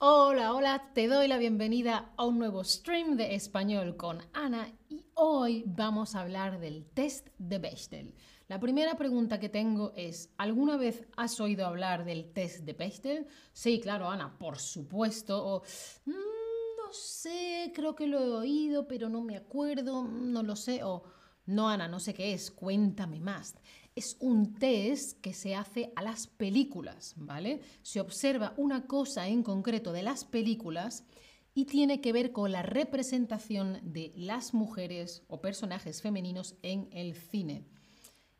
Hola, hola, te doy la bienvenida a un nuevo stream de español con Ana y hoy vamos a hablar del test de Bechdel. La primera pregunta que tengo es, ¿alguna vez has oído hablar del test de Bechdel? Sí, claro, Ana, por supuesto. O, "Mm, no sé, creo que lo he oído, pero no me acuerdo, no lo sé. O, no, Ana, no sé qué es, cuéntame más es un test que se hace a las películas, ¿vale? Se observa una cosa en concreto de las películas y tiene que ver con la representación de las mujeres o personajes femeninos en el cine.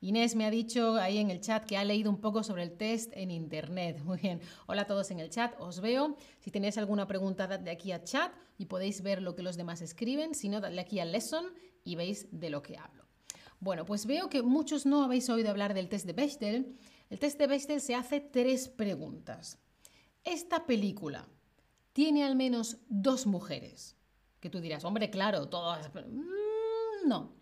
Inés me ha dicho ahí en el chat que ha leído un poco sobre el test en internet. Muy bien. Hola a todos en el chat, os veo. Si tenéis alguna pregunta, dadle aquí a chat y podéis ver lo que los demás escriben. Si no, dadle aquí a lesson y veis de lo que hablo. Bueno, pues veo que muchos no habéis oído hablar del test de Bechdel. El test de Bechdel se hace tres preguntas. Esta película tiene al menos dos mujeres. Que tú dirás, hombre, claro, todas. Mm, no.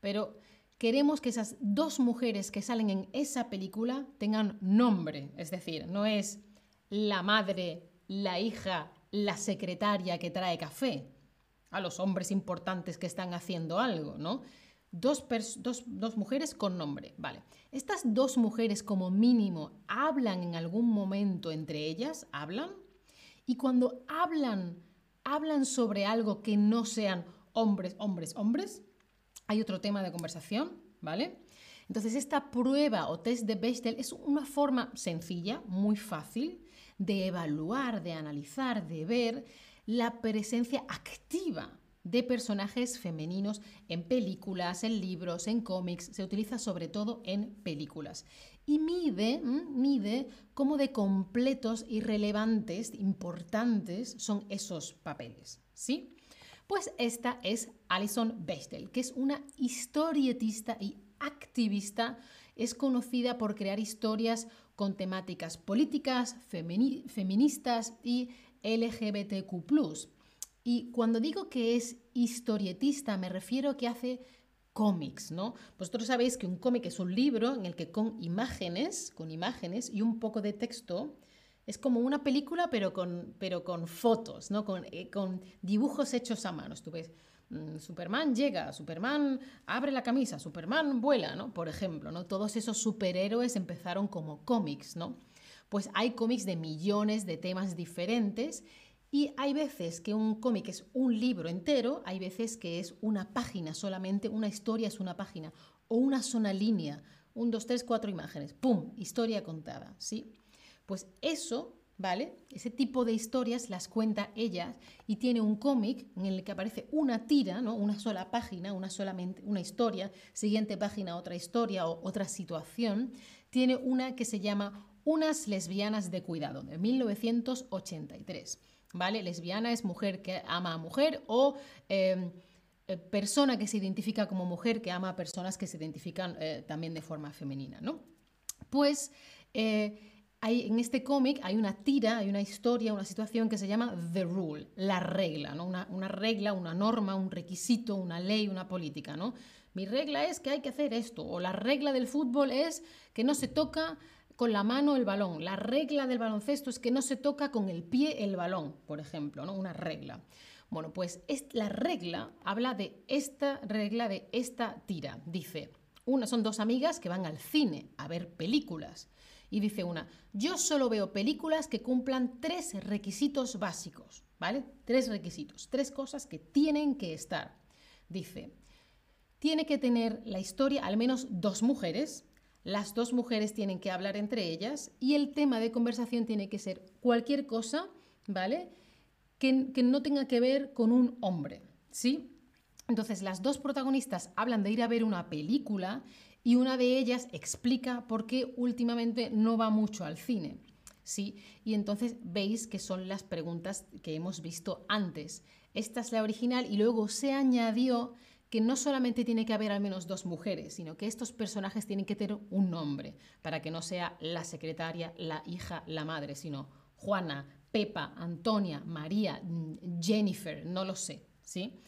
Pero queremos que esas dos mujeres que salen en esa película tengan nombre. Es decir, no es la madre, la hija, la secretaria que trae café a los hombres importantes que están haciendo algo, ¿no? Dos, dos, dos, mujeres con nombre, vale. Estas dos mujeres como mínimo hablan en algún momento entre ellas, hablan, y cuando hablan, hablan sobre algo que no sean hombres, hombres, hombres, hay otro tema de conversación, ¿vale? Entonces esta prueba o test de Bechdel es una forma sencilla, muy fácil, de evaluar, de analizar, de ver la presencia activa de personajes femeninos en películas, en libros, en cómics, se utiliza sobre todo en películas. Y mide, mide cómo de completos y relevantes, importantes son esos papeles, ¿sí? Pues esta es Alison Bechdel, que es una historietista y activista, es conocida por crear historias con temáticas políticas, feministas y LGBTQ y cuando digo que es historietista, me refiero a que hace cómics, ¿no? Vosotros sabéis que un cómic es un libro en el que con imágenes, con imágenes y un poco de texto, es como una película, pero con, pero con fotos, ¿no? Con, eh, con dibujos hechos a mano. Tú ves, mm, Superman llega, Superman abre la camisa, Superman vuela, ¿no? Por ejemplo, ¿no? Todos esos superhéroes empezaron como cómics, ¿no? Pues hay cómics de millones de temas diferentes y hay veces que un cómic es un libro entero, hay veces que es una página solamente, una historia es una página, o una sola línea, un, dos, tres, cuatro imágenes, ¡pum! Historia contada, ¿sí? Pues eso, ¿vale? Ese tipo de historias las cuenta ella y tiene un cómic en el que aparece una tira, ¿no? Una sola página, una solamente una historia, siguiente página otra historia o otra situación. Tiene una que se llama Unas lesbianas de cuidado, de 1983. ¿Vale? Lesbiana es mujer que ama a mujer o em, eh, persona que se identifica como mujer que ama a personas que se identifican eh, también de forma femenina, ¿no? Pues eh, hay, en este cómic hay una tira, hay una historia, una situación que se llama The Rule, la regla, ¿no? Una, una, regla, una norma, un requisito, una ley, una política, ¿no? Mi regla es que hay que hacer esto, o la regla del fútbol es que no se toca con la mano el balón. La regla del baloncesto es que no se toca con el pie el balón, por ejemplo, ¿no? Una regla. Bueno, pues la regla habla de esta regla de esta tira. Dice, una son dos amigas que van al cine a ver películas. Y dice una, yo solo veo películas que cumplan tres requisitos básicos, ¿vale? Tres requisitos, tres cosas que tienen que estar. Dice, tiene que tener la historia al menos dos mujeres, las dos mujeres tienen que hablar entre ellas y el tema de conversación tiene que ser cualquier cosa, ¿vale? Que, no tenga que ver con un hombre, ¿sí? Entonces, las dos protagonistas hablan de ir a ver una película y una de ellas explica por qué últimamente no va mucho al cine. ¿Sí? Y entonces veis que son las preguntas que hemos visto antes. Esta es la original y luego se añadió que no solamente tiene que haber al menos dos mujeres, sino que estos personajes tienen que tener un nombre, para que no sea la secretaria, la hija, la madre, sino Juana, Pepa, Antonia, María, Jennifer, no lo sé, ¿sí?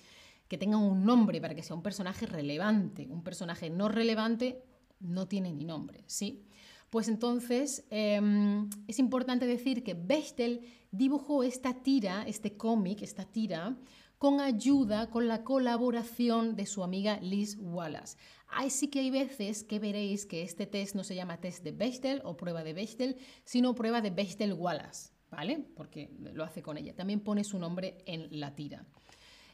Que tengan un nombre para que sea un personaje relevante. Un personaje no relevante no tiene ni nombre, ¿sí? Pues entonces em, es importante decir que Bechtel dibujó esta tira, este cómic, esta tira, con ayuda, con la colaboración de su amiga Liz Wallace. Ahí sí que hay veces que veréis que este test no se llama test de Bechtel o prueba de Bechtel, sino prueba de Bechtel-Wallace, ¿vale? Porque lo hace con ella. También pone su nombre en la tira.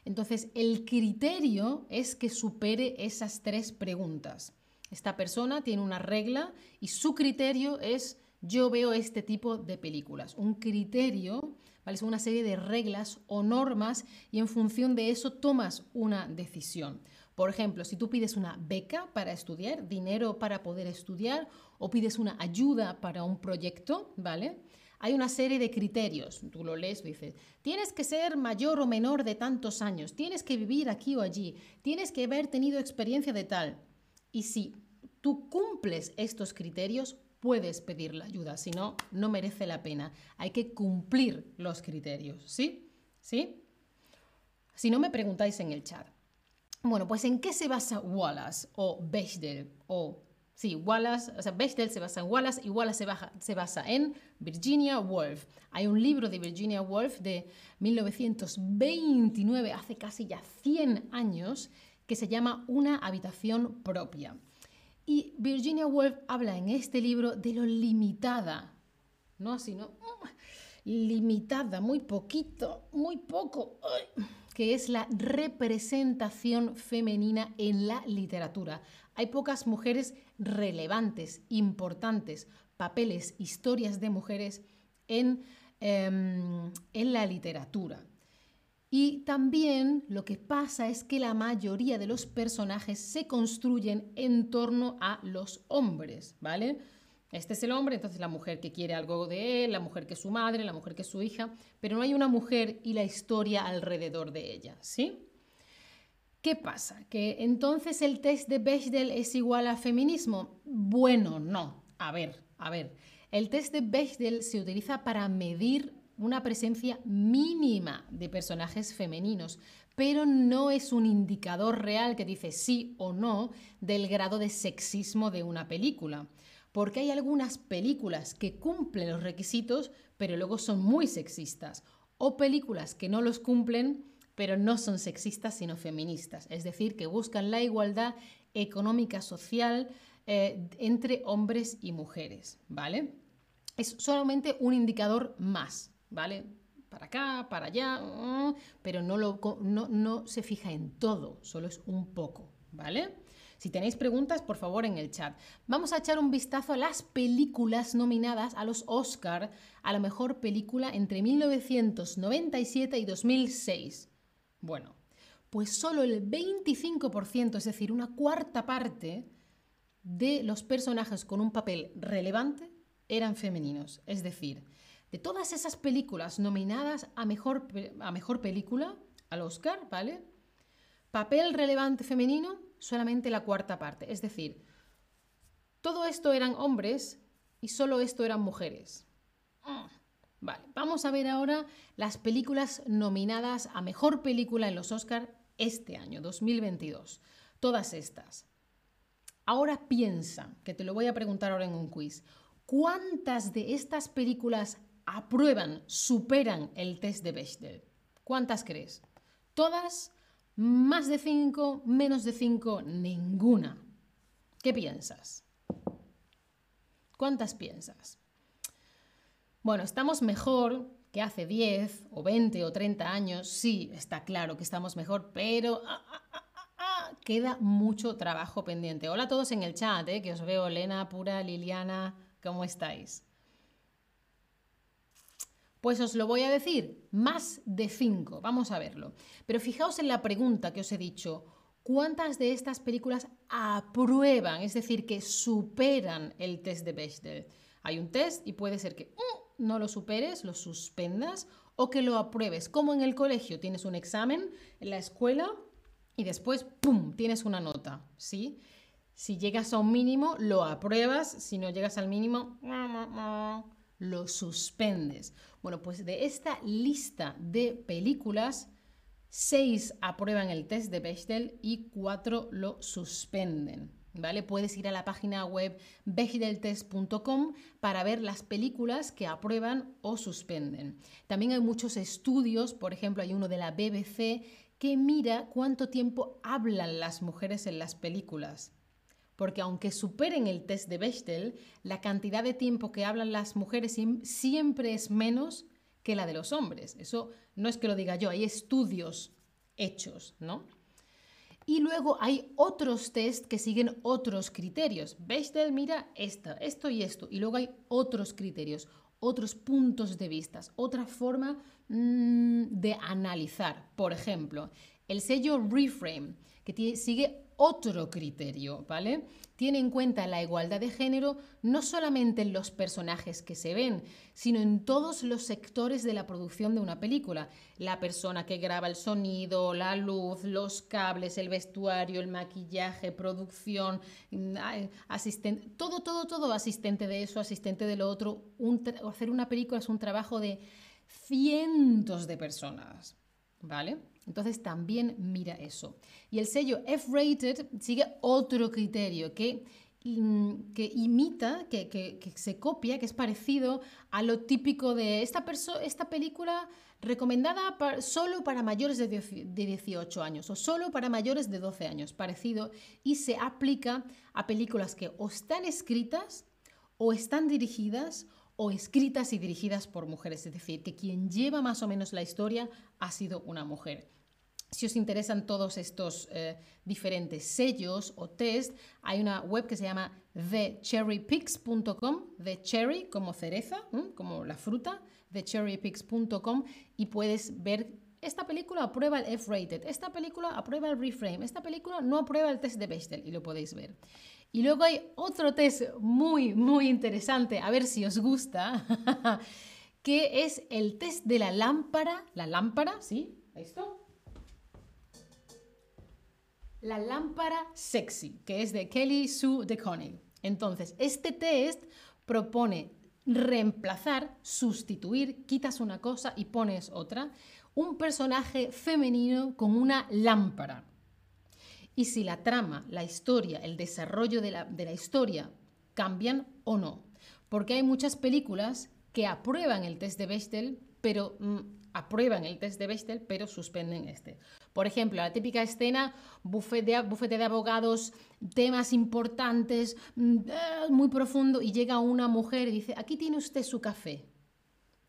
Entonces, el criterio es que supere esas tres preguntas. Esta persona tiene una regla y su criterio es yo veo este tipo de películas. Un criterio, ¿vale? Es una serie de reglas o normas y en función de eso tomas una decisión. Por ejemplo, si tú pides una beca para estudiar, dinero para poder estudiar, o pides una ayuda para un proyecto, ¿vale? Hay una serie de criterios. Tú lo lees, dices, tienes que ser mayor o menor de tantos años, tienes que vivir aquí o allí, tienes que haber tenido experiencia de tal. Y si tú cumples estos criterios, puedes pedir la ayuda, si no, no merece la pena. Hay que cumplir los criterios, ¿sí? ¿Sí? Si no me preguntáis en el chat. Bueno, pues ¿en qué se basa Wallace o Bechdel o Sí, Wallace, o sea, Bechdel se basa en Wallace y Wallace se, se, basa en Virginia Woolf. Hay un libro de Virginia Woolf de 1929, hace casi ya 100 años, que se llama Una habitación propia. Y Virginia Woolf habla en este libro de lo limitada, no así, ¿no? Limitada, muy poquito, muy poco, que es la representación femenina en la literatura. Hay pocas mujeres relevantes, importantes, papeles, historias de mujeres en, em, en la literatura. Y también lo que pasa es que la mayoría de los personajes se construyen en torno a los hombres, ¿vale? Este es el hombre, entonces la mujer que quiere algo de él, la mujer que es su madre, la mujer que es su hija, pero no hay una mujer y la historia alrededor de ella, ¿sí? ¿Qué pasa? ¿Que entonces el test de Bechdel es igual a feminismo? Bueno, no. A ver, a ver. El test de Bechdel se utiliza para medir una presencia mínima de personajes femeninos, pero no es un indicador real que dice sí o no del grado de sexismo de una película. Porque hay algunas películas que cumplen los requisitos, pero luego son muy sexistas. O películas que no los cumplen, pero no son sexistas, sino feministas. Es decir, que buscan la igualdad económica, social eh, entre hombres y mujeres. ¿Vale? Es solamente un indicador más. ¿Vale? Para acá, para allá, pero no, lo, no, no se fija en todo, solo es un poco, ¿vale? Si tenéis preguntas, por favor, en el chat. Vamos a echar un vistazo a las películas nominadas a los Oscar a la mejor película entre 1997 y 2006. Bueno, pues solo el 25%, es decir, una cuarta parte de los personajes con un papel relevante eran femeninos. Es decir, de todas esas películas nominadas a mejor, a mejor película, al Oscar, ¿vale? Papel relevante femenino, solamente la cuarta parte. Es decir, todo esto eran hombres y solo esto eran mujeres. Mm, vale, vamos a ver ahora las películas nominadas a mejor película en los Oscar este año, 2022. Todas estas. Ahora piensa, que te lo voy a preguntar ahora en un quiz, ¿cuántas de estas películas aprueban, superan el test de Bechdel? ¿Cuántas crees? ¿Todas? ¿Más de cinco? ¿Menos de cinco? Ninguna. ¿Qué piensas? ¿Cuántas piensas? Bueno, estamos mejor que hace 10 o 20 o 30 años. Sí, está claro que estamos mejor, pero ah, ah, ah, queda mucho trabajo pendiente. Hola a todos en el chat, eh, que os veo, Elena, Pura, Liliana, ¿cómo estáis? Pues os lo voy a decir, más de 5, vamos a verlo. Pero fijaos en la pregunta que os he dicho, ¿cuántas de estas películas aprueban, es decir, que superan el test de Bechdel? Hay un test y puede ser que mm, no lo superes, lo suspendas o que lo apruebes, como en el colegio, tienes un examen en la escuela y después, ¡pum!, tienes una nota, ¿sí? Si llegas a un mínimo, lo apruebas, si no llegas al mínimo, lo suspendes. Bueno, pues de esta lista de películas, seis aprueban el test de Bechdel y cuatro lo suspenden. ¿Vale? Puedes ir a la página web bechdelltest.com para ver las películas que aprueban o suspenden. También hay muchos estudios, por ejemplo, hay uno de la BBC que mira cuánto tiempo hablan las mujeres en las películas. Porque aunque superen el test de Bechdel, la cantidad de tiempo que hablan las mujeres siempre es menos que la de los hombres. Eso no es que lo diga yo, hay estudios hechos, ¿no? Y luego hay otros test que siguen otros criterios. Bechdel mira esto, esto y esto. Y luego hay otros criterios, otros puntos de vista, otra forma mm, de analizar. Por ejemplo, el sello Reframe, que sigue otro criterio, ¿vale? Tiene en cuenta la igualdad de género no solamente en los personajes que se ven, sino en todos los sectores de la producción de una película. La persona que graba el sonido, la luz, los cables, el vestuario, el maquillaje, producción, mm, asistente, todo, todo, todo, asistente de eso, asistente de lo otro. hacer una película es un trabajo de cientos de personas, ¿vale? Entonces también mira eso. Y el sello F-Rated sigue otro criterio que, mm, que imita, que, que, se copia, que es parecido a lo típico de esta, esta película recomendada solo para mayores de 18 años o solo para mayores de 12 años, parecido, y se aplica a películas que o están escritas o están dirigidas o escritas y dirigidas por mujeres, es decir, que quien lleva más o menos la historia ha sido una mujer. Si os interesan todos estos eh, diferentes sellos o test, hay una web que se llama thecherrypicks.com, the cherry como cereza, como la fruta, thecherrypicks.com y puedes ver esta película aprueba el F-rated, esta película aprueba el reframe, esta película no aprueba el test de Bechdel y lo podéis ver. Y luego hay otro test muy, muy interesante, a ver si os gusta, que es el test de la lámpara. La lámpara, ¿sí? ¿Esto? La lámpara sexy, que es de Kelly Sue DeConning. Entonces, este test propone reemplazar, sustituir, quitas una cosa y pones otra, un personaje femenino con una lámpara y si la trama, la historia, el desarrollo de la, historia cambian o no. Porque hay muchas películas que aprueban el test de Bechdel, pero mm, aprueban el test de Bechdel, pero suspenden este. Por ejemplo, la típica escena, bufete de, de abogados, temas importantes, mm, eh, muy profundo, y llega una mujer y dice, aquí tiene usted su café.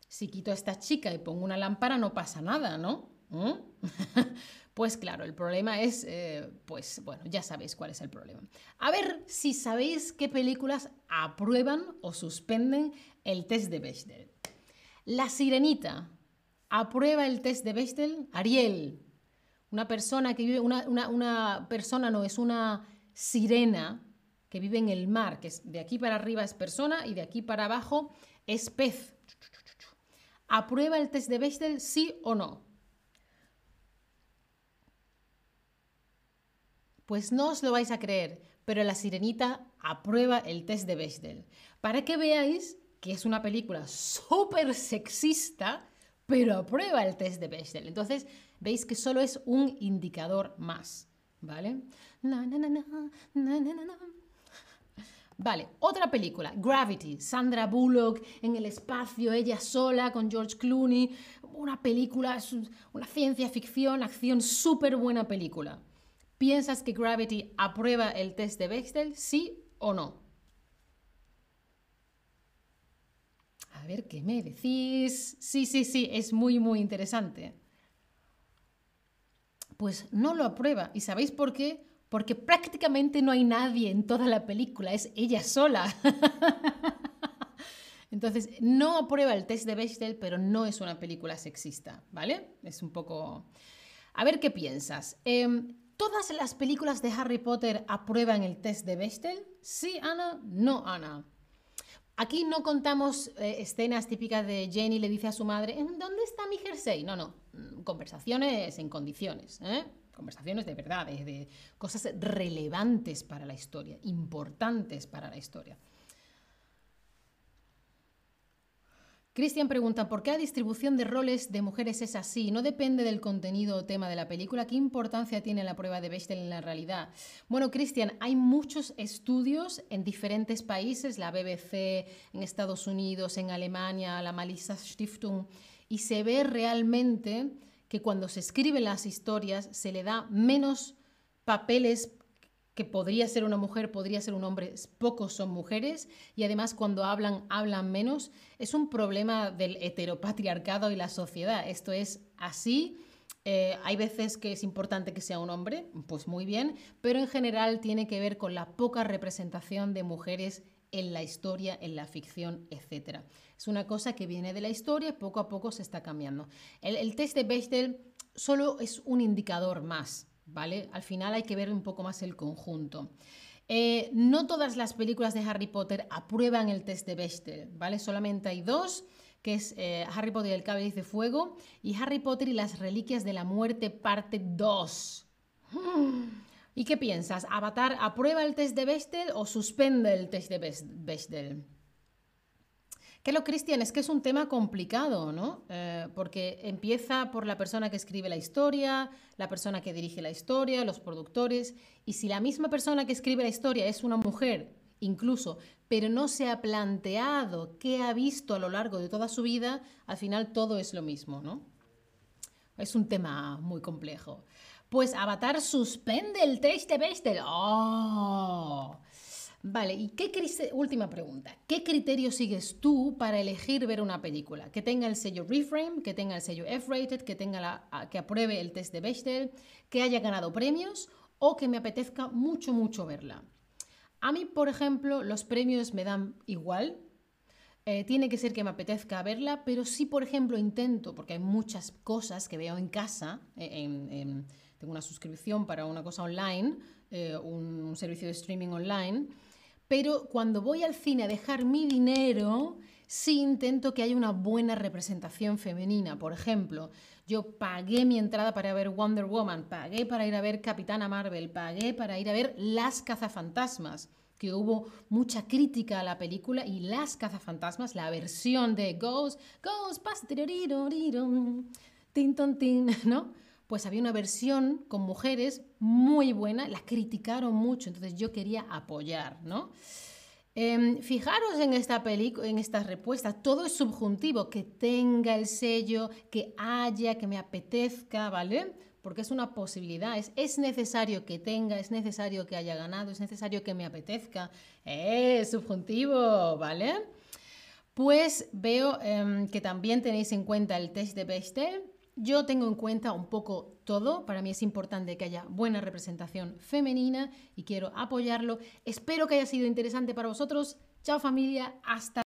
Si quito a esta chica y pongo una lámpara, no pasa nada, ¿no? ¿Mm? Pues claro, el problema es, eh, pues bueno, ya sabéis cuál es el problema. A ver si sabéis qué películas aprueban o suspenden el test de Bechdel. La Sirenita aprueba el test de Bechdel. Ariel, una persona que vive, una, una persona no, es una sirena que vive en el mar, que es de aquí para arriba es persona y de aquí para abajo es pez. ¿Aprueba el test de Bechdel sí o no? Pues no os lo vais a creer, pero La Sirenita aprueba el test de Bechdel. Para que veáis que es una película súper sexista, pero aprueba el test de Bechdel. Entonces, veis que solo es un indicador más, ¿vale? Vale, otra película, Gravity, Sandra Bullock en el espacio, ella sola con George Clooney, una película, una ciencia ficción, acción, súper buena película. ¿Piensas que Gravity aprueba el test de Bechdel? ¿Sí o no? A ver, ¿qué me decís? Sí, sí, sí, es muy, muy interesante. Pues no lo aprueba. ¿Y sabéis por qué? Porque prácticamente no hay nadie en toda la película, es ella sola. Entonces, no aprueba el test de Bechdel, pero no es una película sexista, ¿vale? Es un poco... A ver qué piensas. Em, ¿Todas las películas de Harry Potter aprueban el test de Bechdel? Sí, Ana, no, Ana. Aquí no contamos eh, escenas típicas de Jenny le dice a su madre, ¿dónde está mi jersey? No, no, mm, conversaciones en condiciones, ¿eh? conversaciones de verdad, de cosas relevantes para la historia, importantes para la historia. Cristian pregunta, ¿por qué la distribución de roles de mujeres es así? ¿No depende del contenido o tema de la película? ¿Qué importancia tiene la prueba de Bechdel en la realidad? Bueno, Cristian, hay muchos estudios en diferentes países, la BBC en Estados Unidos, en Alemania, la Malisa Stiftung, y se ve realmente que cuando se escriben las historias se le da menos papeles que podría ser una mujer, podría ser un hombre, pocos son mujeres y además cuando hablan, hablan menos. Es un problema del heteropatriarcado y la sociedad. Esto es así. Eh, hay veces que es importante que sea un hombre, pues muy bien, pero en general tiene que ver con la poca representación de mujeres en la historia, en la ficción, etc. Es una cosa que viene de la historia poco a poco se está cambiando. El, el test de Bechdel solo es un indicador más ¿vale? Al final hay que ver un poco más el conjunto. Eh, no todas las películas de Harry Potter aprueban el test de Bechdel, ¿vale? Solamente hay dos, que es eh, Harry Potter y el Cáliz de Fuego y Harry Potter y las Reliquias de la Muerte, parte 2. ¿Y qué piensas? ¿Avatar aprueba el test de Bechdel o suspende el test de Bechdel? Que lo Cristian es que es un tema complicado, ¿no? Eh, porque empieza por la persona que escribe la historia, la persona que dirige la historia, los productores, y si la misma persona que escribe la historia es una mujer, incluso, pero no se ha planteado qué ha visto a lo largo de toda su vida, al final todo es lo mismo, ¿no? Es un tema muy complejo. Pues Avatar suspende el test de Bechdel. ¡Oh! Vale, y qué última pregunta. ¿Qué criterio sigues tú para elegir ver una película? Que tenga el sello Reframe, que tenga el sello F-rated, que tenga la, que apruebe el test de Bechdel, que haya ganado premios o que me apetezca mucho mucho verla. A mí, por ejemplo, los premios me dan igual. Eh, tiene que ser que me apetezca verla, pero sí, por ejemplo, intento, porque hay muchas cosas que veo en casa, eh, tengo una suscripción para una cosa online, eh, un servicio de streaming online, pero cuando voy al cine a dejar mi dinero, sí intento que haya una buena representación femenina. Por ejemplo, yo pagué mi entrada para ver Wonder Woman, pagué para ir a ver Capitana Marvel, pagué para ir a ver Las cazafantasmas que hubo mucha crítica a la película y Las cazafantasmas, la versión de Ghost, Ghost, tin, tin, ¿no? Pues había una versión con mujeres muy buena, la criticaron mucho, entonces yo quería apoyar, ¿no? Em, fijaros en esta película, en estas respuestas, todo es subjuntivo, que tenga el sello, que haya, que me apetezca, ¿vale? Porque es una posibilidad, es, es necesario que tenga, es necesario que haya ganado, es necesario que me apetezca, es subjuntivo, ¿vale? Pues veo em, que también tenéis en cuenta el test de Bechdel, yo tengo en cuenta un poco todo. Para mí es importante que haya buena representación femenina y quiero apoyarlo. Espero que haya sido interesante para vosotros. Chao familia, hasta